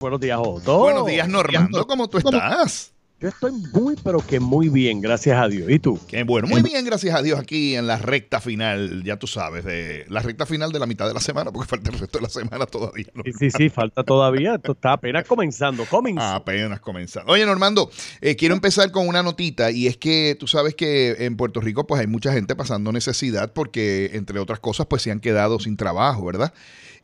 Buenos días, Otto. Buenos días, Normando. ¿Cómo tú estás? Yo estoy muy, pero que muy bien, gracias a Dios. ¿Y tú? Qué bueno, muy bien, gracias a Dios, aquí en la recta final, ya tú sabes, de la recta final de la mitad de la semana, porque falta el resto de la semana todavía. Sí, sí, sí, falta todavía. Esto está apenas comenzando. Comenzando. Apenas comenzando. Oye, Normando, eh, quiero empezar con una notita, y es que tú sabes que en Puerto Rico, pues hay mucha gente pasando necesidad, porque entre otras cosas, pues se han quedado sin trabajo, ¿verdad?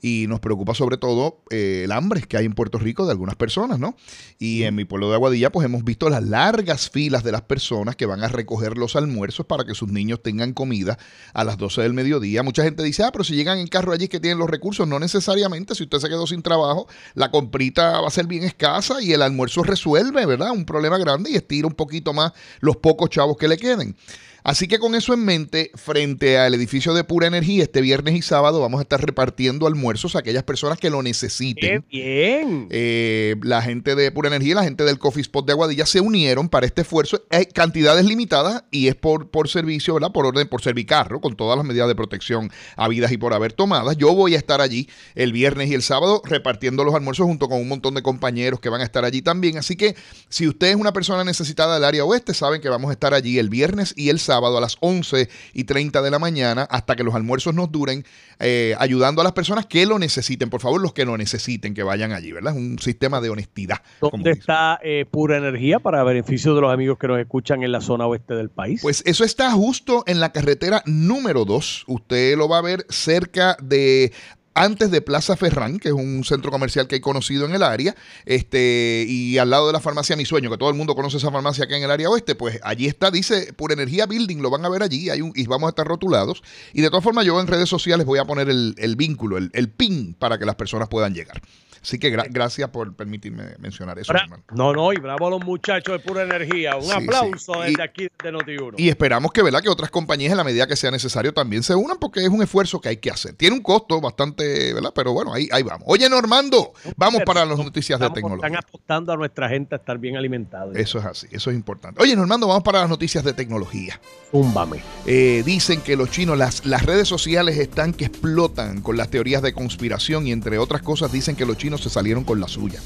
y nos preocupa sobre todo eh, el hambre que hay en Puerto Rico de algunas personas, ¿no? Y en mi pueblo de Aguadilla pues hemos visto las largas filas de las personas que van a recoger los almuerzos para que sus niños tengan comida a las 12 del mediodía. Mucha gente dice, ah, pero si llegan en carro allí que tienen los recursos, no necesariamente, si usted se quedó sin trabajo, la comprita va a ser bien escasa y el almuerzo resuelve, ¿verdad? Un problema grande y estira un poquito más los pocos chavos que le queden. Así que con eso en mente, frente al edificio de Pura Energía, este viernes y sábado vamos a estar repartiendo almuerzos a aquellas personas que lo necesiten. ¡Qué bien! Eh, la gente de Pura Energía y la gente del Coffee Spot de Aguadilla se unieron para este esfuerzo. Hay cantidades limitadas y es por, por servicio, ¿verdad? Por orden, por servicarro, con todas las medidas de protección habidas y por haber tomadas. Yo voy a estar allí el viernes y el sábado repartiendo los almuerzos junto con un montón de compañeros que van a estar allí también. Así que si usted es una persona necesitada del área oeste, saben que vamos a estar allí el viernes y el sábado sábado a las 11 y 30 de la mañana hasta que los almuerzos nos duren, eh, ayudando a las personas que lo necesiten. Por favor, los que lo necesiten, que vayan allí, ¿verdad? Es un sistema de honestidad. ¿Dónde está eh, Pura Energía para beneficio de los amigos que nos escuchan en la zona oeste del país? Pues eso está justo en la carretera número 2. Usted lo va a ver cerca de antes de Plaza Ferrán, que es un centro comercial que he conocido en el área, este, y al lado de la farmacia Mi Sueño, que todo el mundo conoce esa farmacia acá en el área oeste, pues allí está, dice, Pura Energía Building, lo van a ver allí, hay un, y vamos a estar rotulados. Y de todas formas, yo en redes sociales voy a poner el, vínculo, el, el pin, para que las personas puedan llegar. Así que gracias por permitirme mencionar eso, hermano. No, no, y bravo a los muchachos de pura energía. Un aplauso desde aquí de Noti1. Y esperamos que, ¿verdad? que otras compañías en la medida que sea necesario también se unan porque es un esfuerzo que hay que hacer. Tiene un costo bastante, ¿verdad? Pero bueno, ahí, ahí vamos. Oye, Normando, vamos para las noticias de tecnología. Están apostando a nuestra gente a estar bien alimentados. Eso es así, eso es importante. Oye, Normando, vamos para las noticias de tecnología. Zúmbame. Eh, dicen que los chinos, las, las redes sociales están que explotan con las teorías de conspiración y entre otras cosas dicen que los chinos se salieron con la suya.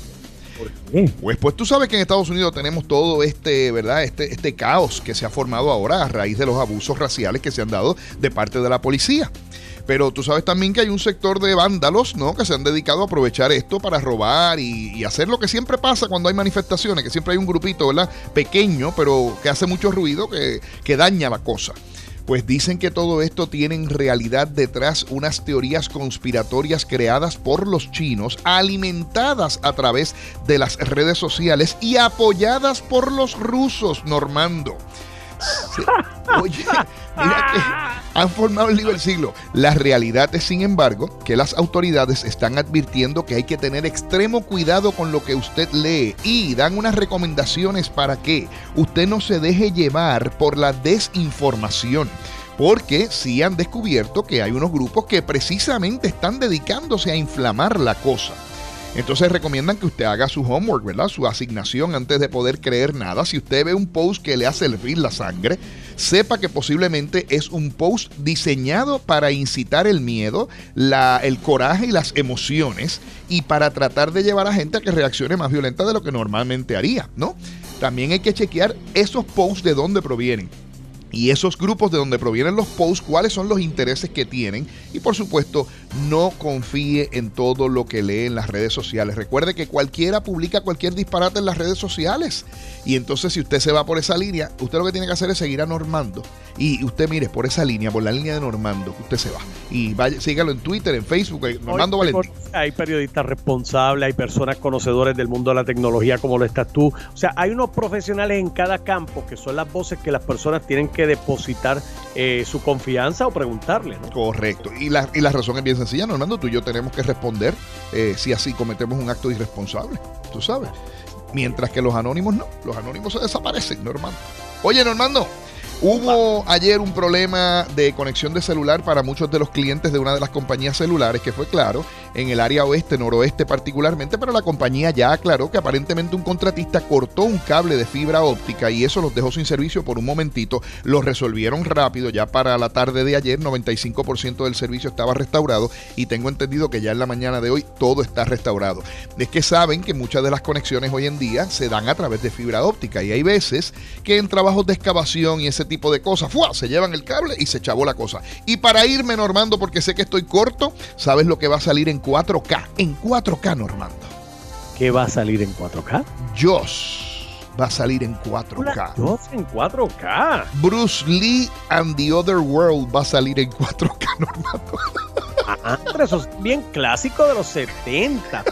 Pues, pues tú sabes que en Estados Unidos tenemos todo este, ¿verdad? Este, este caos que se ha formado ahora a raíz de los abusos raciales que se han dado de parte de la policía. Pero tú sabes también que hay un sector de vándalos, ¿no? Que se han dedicado a aprovechar esto para robar y, hacer lo que siempre pasa cuando hay manifestaciones, que siempre hay un grupito, ¿verdad? Pequeño, pero que hace mucho ruido, que, que daña la cosa. Pues dicen que todo esto tiene en realidad detrás unas teorías conspiratorias creadas por los chinos, alimentadas a través de las redes sociales y apoyadas por los rusos, Normando. Oye, mira que han formado el libro del siglo. La realidad es, sin embargo, que las autoridades están advirtiendo que hay que tener extremo cuidado con lo que usted lee y dan unas recomendaciones para que usted no se deje llevar por la desinformación porque sí han descubierto que hay unos grupos que precisamente están dedicándose a inflamar la cosa. Entonces recomiendan que usted haga su homework, ¿verdad? Su asignación antes de poder creer nada. Si usted ve un post que le hace hervir la sangre, sepa que posiblemente es un post diseñado para incitar el miedo, el coraje y las emociones y para tratar de llevar a gente a que reaccione más violenta de lo que normalmente haría, ¿no? También hay que chequear esos posts de dónde provienen y esos grupos de donde provienen los posts, cuáles son los intereses que tienen y por supuesto no confíe en todo lo que lee en las redes sociales. Recuerde que cualquiera publica cualquier disparate en las redes sociales y entonces si usted se va por esa línea, usted lo que tiene que hacer es seguir a Normando y usted mire por esa línea, por la línea de Normando, usted se va y vaya, sígalo en Twitter, en Facebook, Normando Valentín. Hay periodistas responsables, hay personas conocedores del mundo de la tecnología como lo estás tú. O sea, hay unos profesionales en cada campo que son las voces que las personas tienen que depositar eh, su confianza o preguntarle. ¿no? Correcto. Y la, y la razón es bien sencilla, Normando, tú y yo tenemos que responder eh, si así cometemos un acto irresponsable, tú sabes. Mientras que los anónimos no, los anónimos se desaparecen, Normando. Oye, Normando, Hubo ayer un problema de conexión de celular para muchos de los clientes de una de las compañías celulares, que fue claro, en el área oeste, noroeste particularmente, pero la compañía ya aclaró que aparentemente un contratista cortó un cable de fibra óptica y eso los dejó sin servicio por un momentito. Lo resolvieron rápido, ya para la tarde de ayer 95% del servicio estaba restaurado y tengo entendido que ya en la mañana de hoy todo está restaurado. Es que saben que muchas de las conexiones hoy en día se dan a través de fibra óptica y hay veces que en trabajos de excavación y ese tipo de cosas, ¡fua! se llevan el cable y se chavó la cosa. Y para irme, Normando, porque sé que estoy corto, ¿sabes lo que va a salir en 4K? En 4K, Normando. ¿Qué va a salir en 4K? Joss va a salir en 4K. Joss en 4K. Bruce Lee and the Other World va a salir en 4K, Normando. Ah, pero eso es bien clásico de los 70.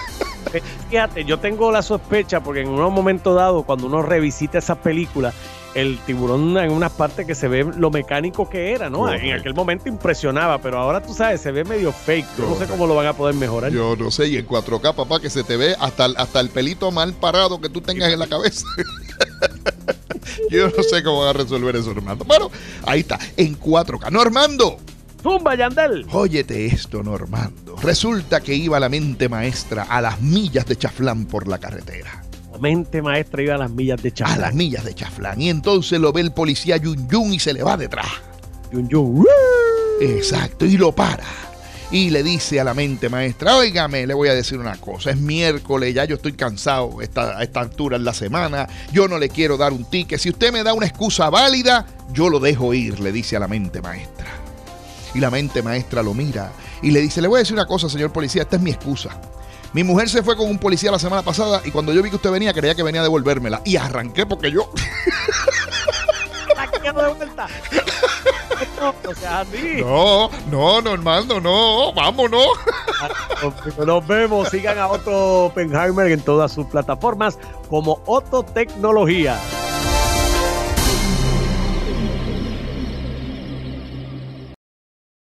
Fíjate, yo tengo la sospecha porque en un momento dado, cuando uno revisita esa película, el tiburón en unas partes que se ve lo mecánico que era, ¿no? En aquel momento impresionaba, pero ahora tú sabes, se ve medio fake. Yo no sé cómo lo van a poder mejorar. Yo no sé, y en 4K, papá, que se te ve hasta, hasta el pelito mal parado que tú tengas en la cabeza. Yo no sé cómo van a resolver eso, Normando. Bueno, ahí está, en 4K. Normando. Zumba, Yandel. Óyete esto, Normando. Resulta que iba la mente maestra a las millas de chaflán por la carretera. Mente maestra iba a las millas de chaflán. A las millas de chaflán. Y entonces lo ve el policía Yun Yun y se le va detrás. Yun Yun. Exacto, y lo para. Y le dice a la mente maestra, óigame, le voy a decir una cosa, es miércoles, ya yo estoy cansado esta, a esta altura en la semana, yo no le quiero dar un ticket, si usted me da una excusa válida, yo lo dejo ir, le dice a la mente maestra. Y la mente maestra lo mira y le dice, le voy a decir una cosa, señor policía, esta es mi excusa. Mi mujer se fue con un policía la semana pasada y cuando yo vi que usted venía, creía que venía a devolvérmela. Y arranqué porque yo... No, no, Normando, no, vámonos. Nos vemos, sigan a Otto Oppenheimer en todas sus plataformas como Otto Tecnología.